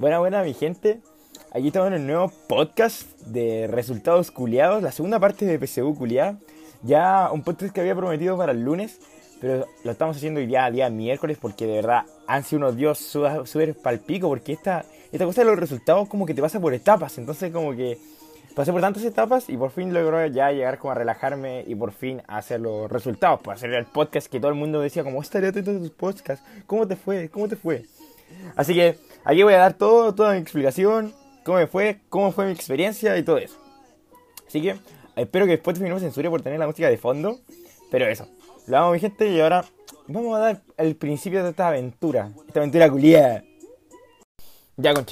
Buena, buena, mi gente. Aquí estamos en el nuevo podcast de resultados culiados, la segunda parte de PSU culiada. Ya un podcast que había prometido para el lunes, pero lo estamos haciendo hoy día, día miércoles, porque de verdad han sido unos días súper palpico, porque esta, esta cosa de los resultados como que te pasa por etapas, entonces como que pasé por tantas etapas y por fin logro ya llegar como a relajarme y por fin hacer los resultados, para hacer el podcast que todo el mundo decía como, estaría atento a tus podcasts, ¿cómo te fue? ¿Cómo te fue? Así que aquí voy a dar todo, toda mi explicación, cómo me fue, cómo fue mi experiencia y todo eso. Así que espero que después no me censure por tener la música de fondo. Pero eso, lo amo mi gente y ahora vamos a dar el principio de esta aventura. Esta aventura culiada. Ya con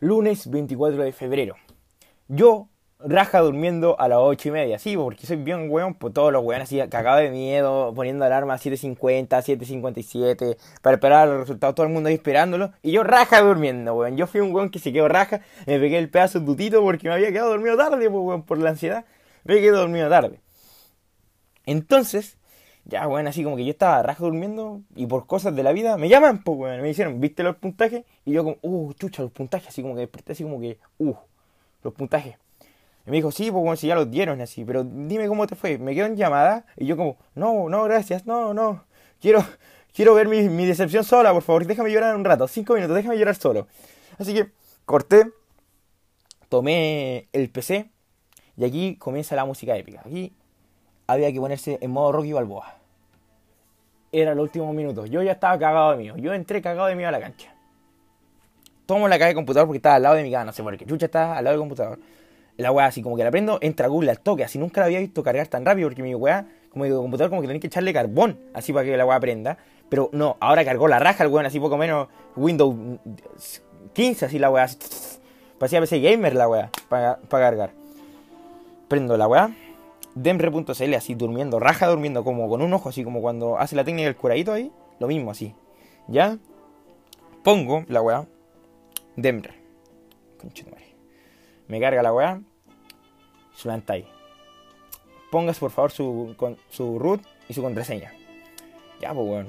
Lunes 24 de febrero. Yo raja durmiendo a las 8 y media. Sí, porque soy bien weón, pues todos los weones así cagado de miedo, poniendo alarma a 7.50, 7.57, para esperar los resultados, todo el mundo ahí esperándolo. Y yo raja durmiendo, weón. Yo fui un weón que se quedó raja, me pegué el pedazo de dutito porque me había quedado dormido tarde, weón, por la ansiedad. Me quedé dormido tarde. Entonces, ya, weón, así como que yo estaba raja durmiendo y por cosas de la vida me llaman, pues, weón. Me dijeron, ¿viste los puntajes? Y yo como, uh, chucha, los puntajes, así como que desperté, así como que, uh, los puntajes. Y me dijo, sí, pues bueno, si ya los dieron así, pero dime cómo te fue. Me quedo en llamada y yo como, no, no, gracias, no, no. Quiero, quiero ver mi, decepción sola, por favor, déjame llorar un rato, cinco minutos, déjame llorar solo. Así que corté, tomé el PC y aquí comienza la música épica. Aquí había que ponerse en modo Rocky Balboa. Era los últimos minutos. Yo ya estaba cagado de mío. Yo entré cagado de mío a la cancha. Tomo la caja de computador porque estaba al lado de mi cama. No sé por. Chucha estaba al lado del computador la weá así como que la prendo, entra Google al toque, así nunca la había visto cargar tan rápido porque mi weá, como digo, computador como que tenía que echarle carbón, así para que la weá prenda. Pero no, ahora cargó la raja el weón, así poco menos Windows 15, así la weá, así, parecía PC Gamer la weá, para, cargar. Prendo la weá, demre.cl así durmiendo, raja durmiendo como con un ojo, así como cuando hace la técnica del curadito ahí, lo mismo así. ¿Ya? Pongo la weá, demre. Me carga la weá, su ahí. Pongas por favor su, con, su root y su contraseña. Ya, pues bueno.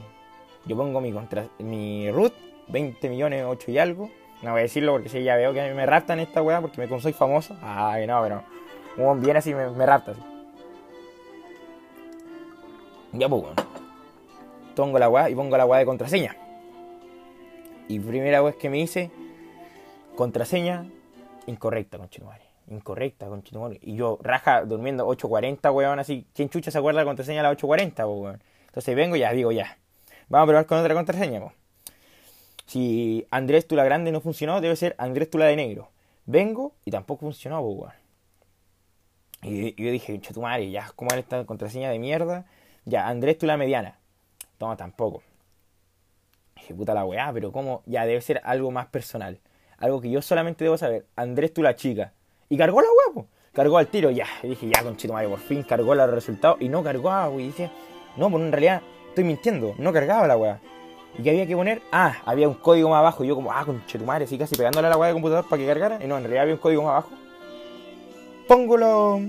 Yo pongo mi, contra, mi root, 20 millones, 8 y algo. No voy a decirlo porque si ya veo que me raptan esta weá porque me, como soy famoso. Ay, no, pero. Como bien así me, me rapta. Ya, pues bueno. Pongo la weá y pongo la weá de contraseña. Y primera vez que me dice contraseña incorrecta, conchetumare incorrecta, conchetumare. Y yo, raja, durmiendo 8.40, weón, así. ¿Quién chucha se acuerda la contraseña a las 8.40, weón? Entonces vengo y ya, digo ya. Vamos a probar con otra contraseña, weón. Si Andrés Tula Grande no funcionó, debe ser Andrés Tula de Negro. Vengo y tampoco funcionó, weón. Y, yo dije, madre, ya, ¿cómo era esta contraseña de mierda? Ya, Andrés Tula Mediana. Toma, tampoco. Dije, puta la weá, pero ¿cómo? Ya, debe ser algo más personal. Algo que yo solamente debo saber. Andrés Tula Chica. Y cargó la huevo. Cargó al tiro, ya. Y dije, ya, conchito madre, por fin cargó los resultados. Y no cargó, güey. Y dije, no, pues en realidad estoy mintiendo. No cargaba la weá. ¿Y qué había que poner? Ah, había un código más abajo. Y yo como, ah, conchito madre, así casi pegándole a la weá de computador para que cargara. Y no, en realidad había un código más abajo. Pongo los...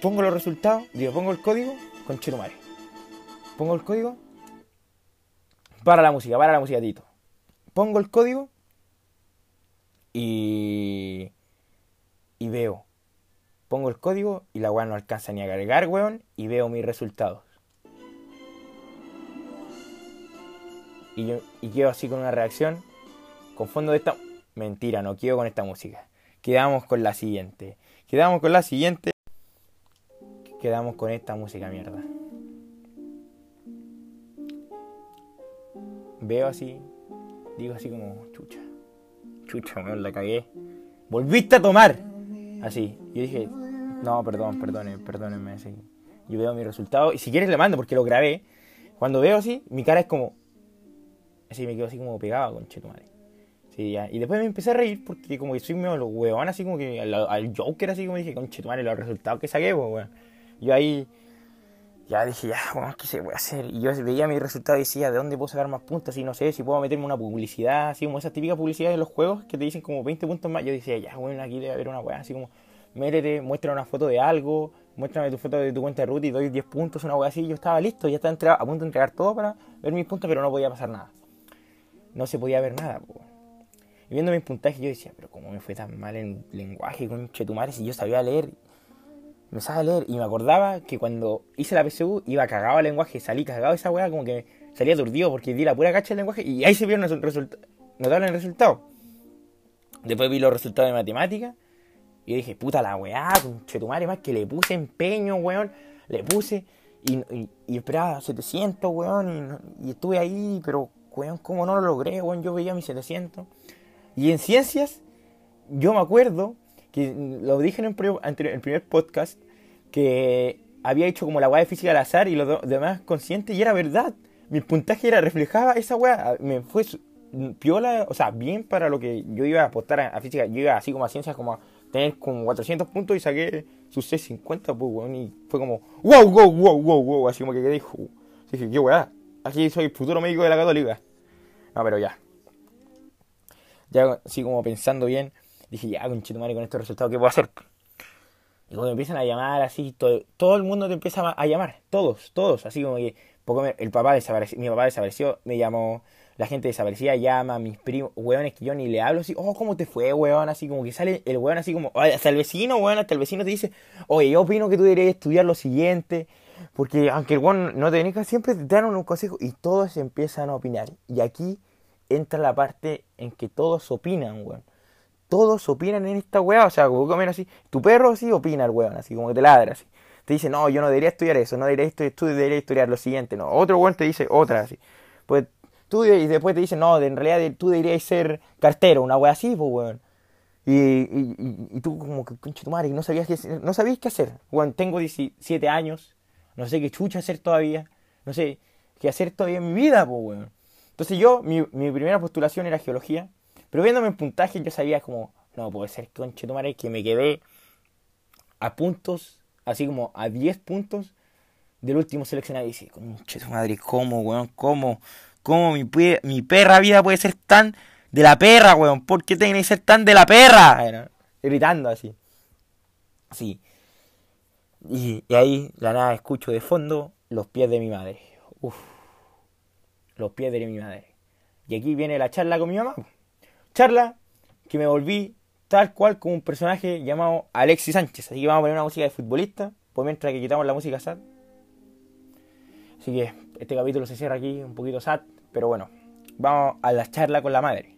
Pongo los resultados. Digo, pongo el código. Conchito madre. Pongo el código. Para la música, para la música, Tito. Pongo el código. Y y veo. Pongo el código y la weá no alcanza ni a cargar, weón, y veo mis resultados. Y yo y quedo así con una reacción. Con fondo de esta. Mentira, no quedo con esta música. Quedamos con la siguiente. Quedamos con la siguiente. Quedamos con esta música mierda. Veo así. Digo así como, chucha. Chucha, weón, la cagué. Volviste a tomar. Así. Yo dije, no, perdón, perdone, perdónenme. Así. Yo veo mi resultado y si quieres le mando porque lo grabé. Cuando veo así, mi cara es como. Así me quedo así como pegado con madre. Sí, ya. Y después me empecé a reír porque como que soy medio huevón, así como que al, Joker, así como dije, con madre, los resultados que saqué, pues, weón. Yo ahí. Ya dije, ya, bueno, ¿qué se puede hacer? Y yo veía mi resultado y decía, ¿de dónde puedo sacar más puntos? Y no sé, si puedo meterme una publicidad, así como esas típicas publicidades de los juegos que te dicen como 20 puntos más. Yo decía, ya, bueno, aquí debe haber una weá, así como, métete, muestra una foto de algo, muéstrame tu foto de tu cuenta de root y doy 10 puntos, una weá así. Yo estaba listo, ya estaba a punto de entregar todo para ver mis puntos, pero no podía pasar nada. no se podía ver nada, po. Y viendo mis puntajes yo decía, pero ¿cómo me fue tan mal en lenguaje, con chetumares? Si yo sabía leer, me sabía leer. Y me acordaba que cuando hice la PSU iba cagado el lenguaje, salí cagado esa weá, como que salía aturdido porque di la pura cacha del lenguaje y ahí se vieron los resultados, notables resultados. Después vi los resultados de matemática y dije, puta la weá, chetumare, más que le puse empeño, weón, le puse y, y, esperaba 700, weón, y, y, estuve ahí, pero, weón, ¿cómo no lo logré, weón? Yo veía mis 700. Y en ciencias, yo me acuerdo que lo dije en el, primer podcast, que había hecho como la weá de física al azar y los demás conscientes, y era verdad. Mi puntaje reflejaba esa weá. Me fue piola, o sea, bien para lo que yo iba a apostar a, física. Yo iba así como a ciencias, como a tener como 400 puntos y saqué sus 650, pues, weón. Y fue como, wow, wow, wow, wow, wow. Así como que quedé, dije, qué weá. Aquí soy futuro médico de la Católica. No, pero ya ya así como pensando bien, dije, ya, con Chitumari, con estos resultados, ¿qué puedo hacer? Y cuando empiezan a llamar así, todo, todo el mundo te empieza a llamar, todos, todos, así como que poco el papá desapareció, mi papá desapareció, me llamó, la gente desaparecía, llama, mis primos, weones que yo ni le hablo, así, oh, ¿cómo te fue, weón? Así como que sale el weón así como, hasta el vecino, weón, hasta el vecino te dice, oye, yo opino que tú deberías estudiar lo siguiente, porque aunque el weón no te venga, siempre te dan un consejo y todos empiezan a opinar. Y aquí entra la parte en que todos opinan, weón. Todos opinan en esta weá, o sea, como comer así. Tu perro sí opina el weón, así como que te ladra, así. Te dice, no, yo no debería estudiar eso, no debería estudiar, tú deberías estudiar lo siguiente, no. Otro weón te dice otra, así. Pues tú y después te dice, no, en realidad tú deberías ser cartero, una weá así, pues weón. Y, y, y, tú como que, concha tu madre, no sabías qué, no sabías qué hacer. Weón, tengo 17 años, no sé qué chucha hacer todavía, no sé qué hacer todavía en mi vida, pues weón. Entonces yo, mi, mi primera postulación era geología, pero viéndome en puntaje yo sabía como, no puede ser conchetumare que me quedé a puntos, así como a 10 puntos del último seleccionado. Y dice, madre, ¿cómo, weón? ¿Cómo? ¿Cómo mi, mi perra vida puede ser tan de la perra, weón? ¿Por qué tiene que ser tan de la perra? gritando así. Así. Y, y ahí, la nada, escucho de fondo los pies de mi madre. Uf los pies de mi madre. Y aquí viene la charla con mi mamá. Charla que me volví tal cual como un personaje llamado Alexis Sánchez. Así que vamos a poner una música de futbolista, por mientras que quitamos la música sad. Así que este capítulo se cierra aquí un poquito sad, pero bueno, vamos a la charla con la madre.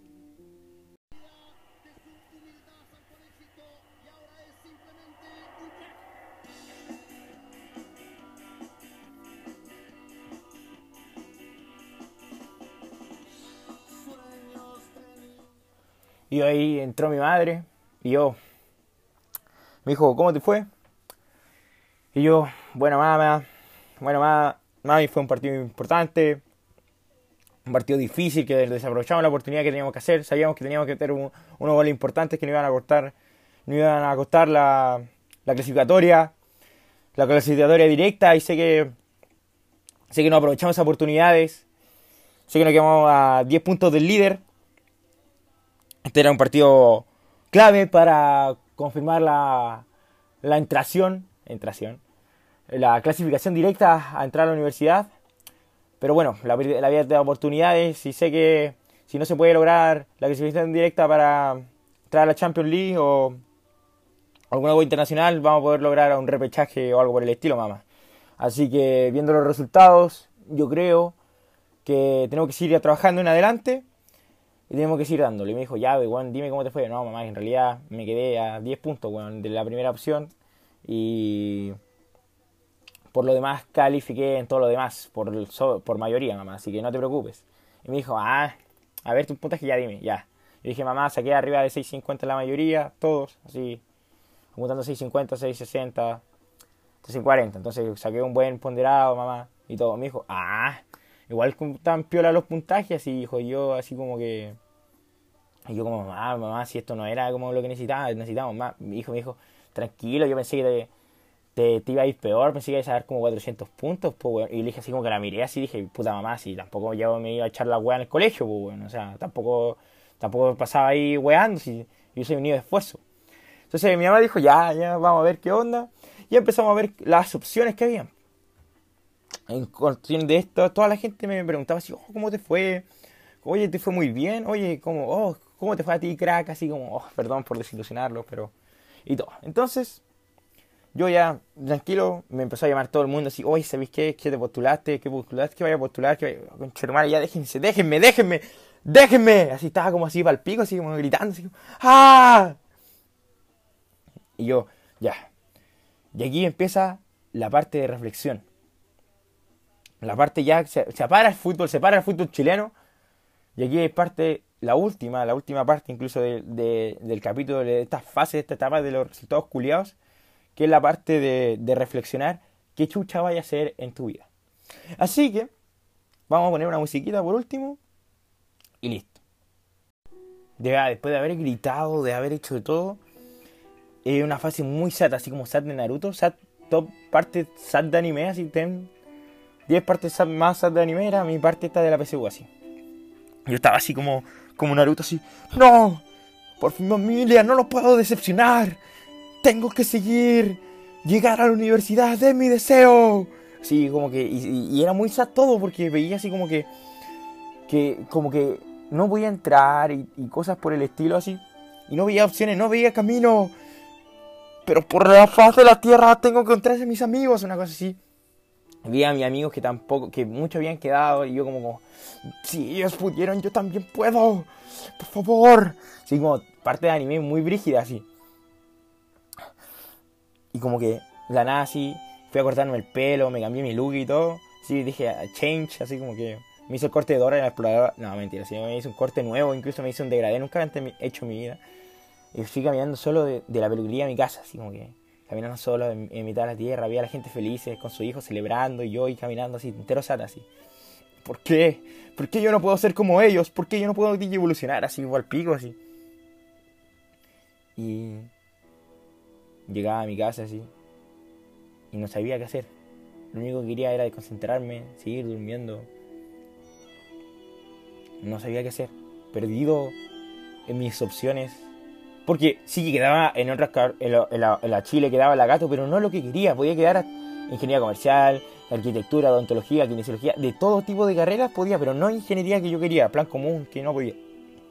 Y ahí entró mi madre y yo, me dijo, ¿cómo te fue? Y yo, bueno, mamá, bueno, mamá, mami, fue un partido importante, un partido difícil que desaprovechamos la oportunidad que teníamos que hacer, sabíamos que teníamos que tener unos goles importantes que no iban a cortar, no iban a costar la, la clasificatoria, la clasificatoria directa. Y sé que sé que no aprovechamos esas oportunidades, sé que nos quedamos a 10 puntos del líder este era un partido clave para confirmar la, la entración, entración, la clasificación directa a entrar a la universidad. Pero bueno, la, la vida de oportunidades y sé que si no se puede lograr la clasificación directa para entrar a la Champions League o alguna cosa internacional, vamos a poder lograr un repechaje o algo por el estilo, mamá. Así que viendo los resultados, yo creo que tenemos que seguir trabajando en adelante y tenemos que seguir dándole. Y me dijo, ya, weón, dime cómo te fue. No, mamá, en realidad me quedé a 10 puntos, weón, de la primera opción. Y por lo demás califiqué en todo lo demás, por, por mayoría, mamá, así que no te preocupes. Y me dijo, ah, a ver tus puntaje, ya dime, ya. Y dije, mamá, saqué arriba de 6.50 la mayoría, todos, así, juntando 6.50, 6.60, 6.40. Entonces saqué un buen ponderado, mamá, y todo. Me dijo, ah, igual tan piola los puntajes, y dijo yo así como que... Y yo como, mamá, mamá, si esto no era como lo que necesitaba, necesitábamos más. Mi hijo me dijo, tranquilo, yo pensé que te, te, iba a ir peor, pensé que ibas a dar como 400 puntos, pues, Y le dije así como que la miré así, dije, puta mamá, si tampoco yo me iba a echar la weá en el colegio, pues. O sea, tampoco, tampoco pasaba ahí weando, si yo soy un niño de esfuerzo. Entonces mi mamá dijo, ya, ya, vamos a ver qué onda. Y empezamos a ver las opciones que había en cuestión de esto, toda la gente me preguntaba así, oh, ¿cómo te fue? oye, te fue muy bien, oye, ¿cómo, oh, ¿cómo te fue a ti, crack? Así como, oh, perdón por desilusionarlo, pero... Y todo. Entonces, yo ya, tranquilo, me empezó a llamar todo el mundo así, oye, ¿sabéis qué? ¿Qué te postulaste? ¿Qué postulaste? ¿Qué vaya a postular? ¿Qué vaya? ya déjense, déjenme, déjenme, déjenme. Así estaba como así para el pico, así como gritando, así como, ¡ah! Y yo, ya. Y aquí empieza la parte de reflexión. La parte ya, se, se para el fútbol, se para el fútbol chileno. Y aquí es parte, la última, la última parte incluso del capítulo, de esta fase, de esta etapa de los resultados culiados que es la parte de, reflexionar qué chucha vaya a hacer en tu vida. Así que vamos a poner una musiquita por último y listo. después de haber gritado, de haber hecho de todo, es una fase muy sad, así como sad de Naruto, sad, top parte sad de anime, así ten 10 partes más de anime, era mi parte esta de la PSU así. Yo estaba así como, como Naruto así, no, por fin familia, no lo puedo decepcionar tengo que seguir, llegar a la universidad, de mi deseo. Sí, como que, y, era muy sad todo porque veía así como que, que, como que no voy a entrar y, cosas por el estilo así. Y no veía opciones, no veía camino. Pero por la faz de la tierra tengo que encontrar a mis amigos, una cosa así. Vi a mis amigos que tampoco, que muchos habían quedado y yo como, si ellos pudieron, yo también puedo. Por favor. Sí, como parte de anime muy brígida así. Y como que la nada así, fui a cortarme el pelo, me cambié mi look y todo. Sí, dije change, así como que me hizo el corte de Dora en la exploradora. No, mentira, sí, me hizo un corte nuevo, incluso me hizo un degradé, nunca antes he hecho en mi vida. Y fui caminando solo de, la peluquería a mi casa, así como que caminando solo en, mitad de la tierra, había la gente feliz con su hijo celebrando y yo y caminando así, entero sata así. ¿Por qué? ¿Por qué yo no puedo ser como ellos? ¿Por qué yo no puedo evolucionar así, igual pico así? Y llegaba a mi casa así y no sabía qué hacer. Lo único que quería era desconcentrarme, seguir durmiendo. No sabía qué hacer. Perdido en mis opciones. Porque sí que quedaba en otras en la, en la, Chile quedaba la gato, pero no lo que quería. Podía quedar ingeniería comercial, arquitectura, odontología, kinesiología, de todo tipo de carreras podía, pero no ingeniería que yo quería, plan común que no podía.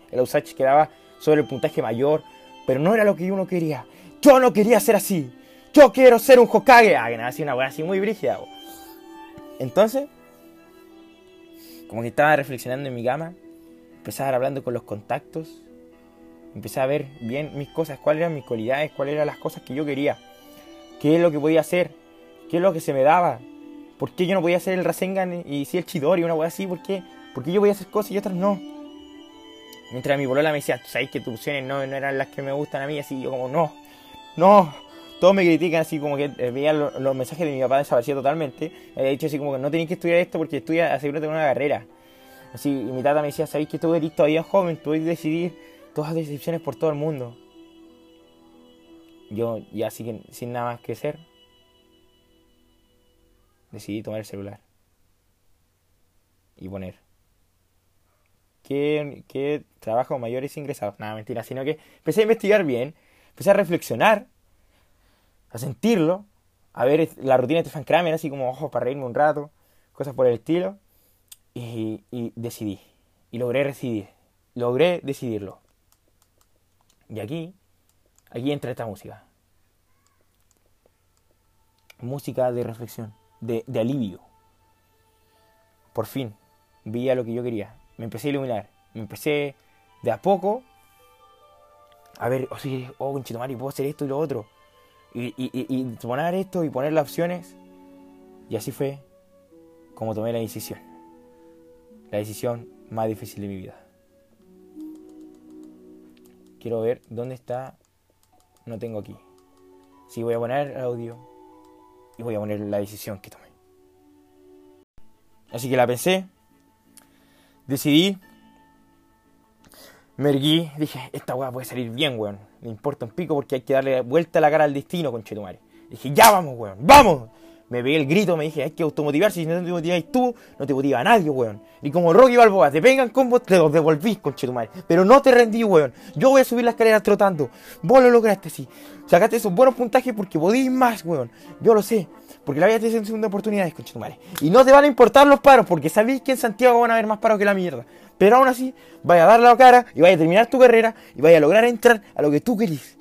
El USACH quedaba sobre el puntaje mayor, pero no era lo que uno quería. Yo no quería ser así. Yo quiero ser un Hokage. Ah, que nada, así una weá así muy brígida. Entonces, como que estaba reflexionando en mi cama, empezaba hablando con los contactos, empecé a ver bien mis cosas, cuáles eran mis cualidades, cuáles eran las cosas que yo quería, qué es lo que podía hacer, qué es lo que se me daba, por qué yo no podía hacer el Rasengan y si el Chidori, una weá así, por qué, por qué yo podía hacer cosas y otras no. Mientras mi bolola me decía, sabéis que tus opciones no, no eran las que me gustan a mí, así yo como, no, no, todos me critican así como que eh, veía los, mensajes de mi papá desaparecido totalmente. He dicho así como que no tenéis que estudiar esto porque estudia, asegúrate una carrera. Así, y mi tata me decía, sabéis que tú eres todavía joven, tú puedes decidir todas las decisiones por todo el mundo. Yo ya sin nada más que hacer, decidí tomar el celular y poner ¿qué, qué trabajo mayores ingresados? Nada, mentira, sino que empecé a investigar bien empecé a reflexionar, a sentirlo, a ver la rutina de Stefan Kramer, así como ojos para reírme un rato, cosas por el estilo, y, decidí, y logré decidir, logré decidirlo. Y aquí, aquí entra esta música. Música de reflexión, de, de alivio. Por fin, vi a lo que yo quería. Me empecé a iluminar. Me empecé de a poco a ver, o sea, oh, conchetumari, puedo hacer esto y lo otro. Y, y, y, poner esto y poner las opciones. Y así fue como tomé la decisión. La decisión más difícil de mi vida. Quiero ver dónde está. No tengo aquí. Sí, voy a poner el audio y voy a poner la decisión que tomé. Así que la pensé, decidí me erguí, dije, esta weá puede salir bien, weón. Me importa un pico porque hay que darle vuelta a la cara al destino, conchetumare. Dije, ya vamos, weón, vamos. Me pegué el grito, me dije, hay que automotivarse. Si no te motiváis tú, no te motiva a nadie, weón. Y como Rocky Balboa, te pegan combos, te los devolvís, conchetumare. Pero no te rendí, weón. Yo voy a subir las escaleras trotando. Vos lo lograste, sí. Sacaste esos buenos puntajes porque podís más, weón. Yo lo sé. Porque la vida te hace segunda oportunidad, conchetumare. Y no te van a importar los paros, porque sabéis que en Santiago van a haber más paros que la mierda. Pero aún así, vaya a dar la cara y vaya a terminar tu carrera y vaya a lograr entrar a lo que tú querís.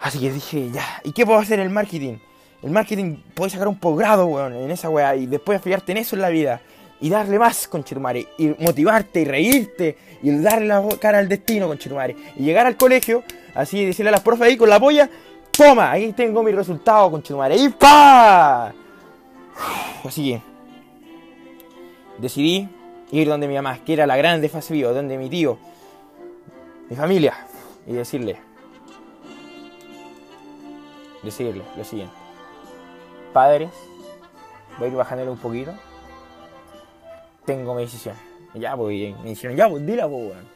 Así que dije, ya, ¿y qué puedo hacer en el marketing? El marketing puede sacar un posgrado, weón, en esa weá y después fijarte en eso en la vida y darle más, con conchetumare, y motivarte y reírte y darle la cara al destino, con conchetumare, y llegar al colegio, así decirle a las profes ahí con la polla, toma, ahí tengo mi resultado, con conchetumare, y pa. Así que decidí ir donde mi mamá, que era la grande fase vivo, donde mi tío, mi familia, y decirle, decirle lo siguiente, padres, voy a ir bajándole un poquito tengo mi decisión. Ya, pues, me dijeron, ya, pues, dila, pues, weón.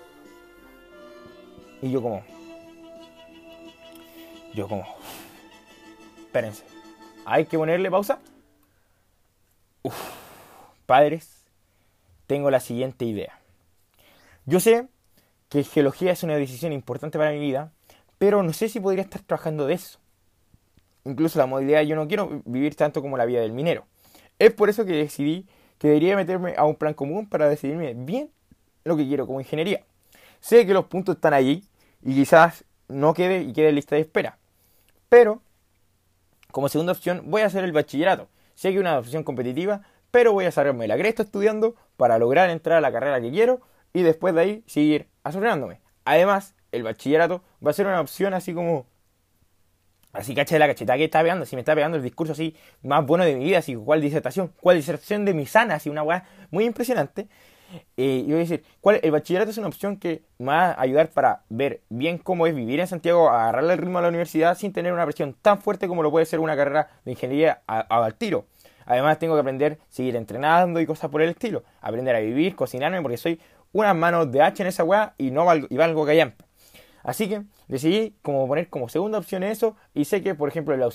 Y yo como... Yo como... Espérense. Hay que ponerle pausa. Uf, padres, tengo la siguiente idea. Yo sé que geología es una decisión importante para mi vida, pero no sé si podría estar trabajando de eso. Incluso la movilidad, yo no quiero vivir tanto como la vida del minero. Es por eso que decidí que debería meterme a un plan común para decidirme bien lo que quiero como ingeniería. Sé que los puntos están allí y quizás no quede y quede lista de espera. Pero, como segunda opción, voy a hacer el bachillerato. Sé que es una opción competitiva, pero voy a sacarme la cresta estudiando para lograr entrar a la carrera que quiero y después de ahí seguir asocióndome. Además, el bachillerato va a ser una opción así como Así caché la cachetada que está pegando, si me está pegando el discurso así más bueno de mi vida, así cuál disertación, cuál disertación de mi sana, así una weá muy impresionante. Eh, y voy a decir, ¿cuál, el bachillerato es una opción que me va a ayudar para ver bien cómo es vivir en Santiago, agarrarle el ritmo a la universidad sin tener una presión tan fuerte como lo puede ser una carrera de ingeniería al tiro. Además tengo que aprender seguir entrenando y cosas por el estilo, aprender a vivir, cocinarme, porque soy unas manos de hacha en esa weá y no valgo, y valgo callampa. Así que decidí como poner como segunda opción eso y sé que por ejemplo en la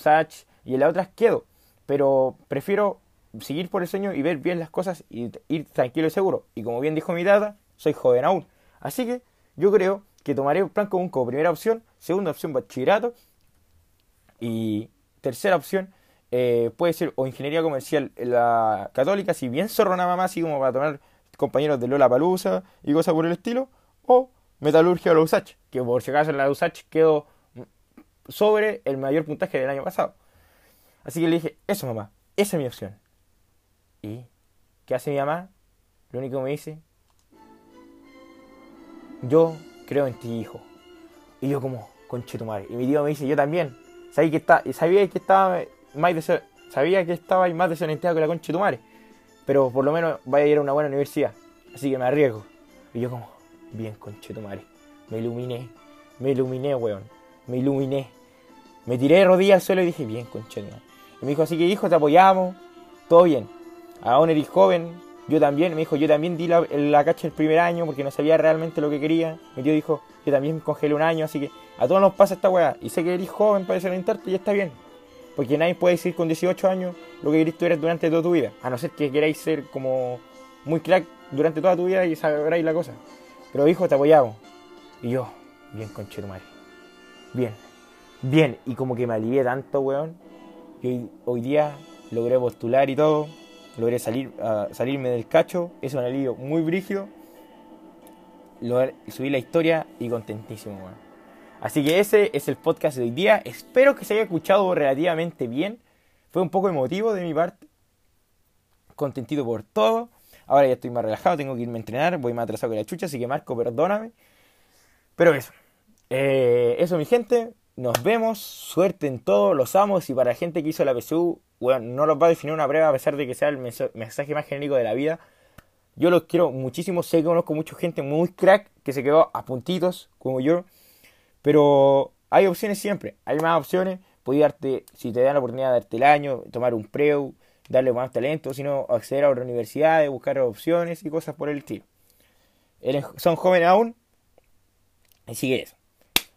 y en la otras quedo, pero prefiero seguir por el sueño y ver bien las cosas y ir tranquilo y seguro. Y como bien dijo mi data, soy joven aún. Así que yo creo que tomaré un plan común como primera opción, segunda opción bachillerato y tercera opción eh, puede ser o ingeniería comercial la católica, si bien zorro nada más así como para tomar compañeros de Lola Palusa y cosas por el estilo, o metalurgia o la USACH, que por si acaso en la USACH quedó sobre el mayor puntaje del año pasado. Así que le dije, eso mamá, esa es mi opción. ¿Y qué hace mi mamá? Lo único que me dice, yo creo en ti, hijo. Y yo como, conche tu madre. Y mi tío me dice, yo también. Sabía que, está, sabía estaba más sabía que estaba más desorientado que la concha de tu madre. Pero por lo menos vaya a ir a una buena universidad. Así que me arriesgo. Y yo como, Bien, conchetumare. Me iluminé. Me iluminé, weón. Me iluminé. Me tiré de rodillas al suelo y dije, bien, conchetumare. Y me dijo, así que hijo, te apoyamos. Todo bien. Aún eres joven. Yo también. Me dijo, yo también di la, la cacha el primer año porque no sabía realmente lo que quería. Mi tío dijo, yo también congelé un año. Así que a todos nos pasa esta weá. Y sé que eres joven para desorientarte y está bien. Porque nadie puede decir con 18 años lo que querés estudiar durante toda tu vida. A no ser que queráis ser como muy crack durante toda tu vida y sabréis la cosa. Pero hijo, te apoyamos. Y yo, bien madre. Bien. Bien. Y como que me alivié tanto, weón. Que hoy, día logré postular y todo. Logré salir, salirme del cacho. Es un alivio muy brígido. subí la historia y contentísimo, weón. Así que ese es el podcast de hoy día. Espero que se haya escuchado relativamente bien. Fue un poco emotivo de mi parte. Contentito por todo. Ahora ya estoy más relajado, tengo que irme a entrenar, voy más atrasado que la chucha, así que Marco, perdóname. Pero eso. Eh, eso, mi gente. Nos vemos. Suerte en todo. Los amos. Y para la gente que hizo la PSU, bueno, no los va a definir una prueba a pesar de que sea el mensaje más genérico de la vida. Yo los quiero muchísimo. Sé que conozco mucha gente muy crack que se quedó a puntitos, como yo. Pero hay opciones siempre. Hay más opciones. Puedes darte, si te dan la oportunidad de darte el año, tomar un preu, darle más talento, sino acceder a otra universidad, buscar opciones y cosas por el estilo. Son jóvenes aún, así que eso.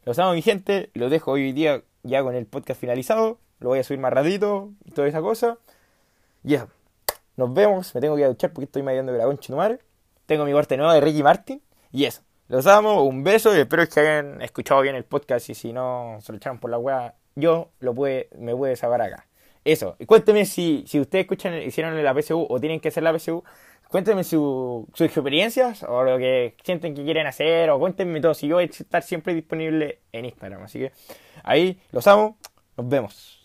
Los amo mi gente, los dejo hoy día ya con el podcast finalizado, lo voy a subir más ratito y toda esa cosa. Y eso, nos vemos, me tengo que ir a duchar porque estoy mediando de la concha madre. Tengo mi corte nuevo de Ricky Martin y eso. Los amo, un beso y espero que hayan escuchado bien el podcast y si no se lo echaron por la wea, yo lo puede, me puede sacar acá. Eso, cuénteme si, si ustedes escuchan, hicieron la PSU o tienen que hacer la PSU, cuéntenme su, sus experiencias o lo que sienten que quieren hacer o cuéntenme todo. Si yo voy a estar siempre disponible en Instagram. Así que ahí los amo. Nos vemos.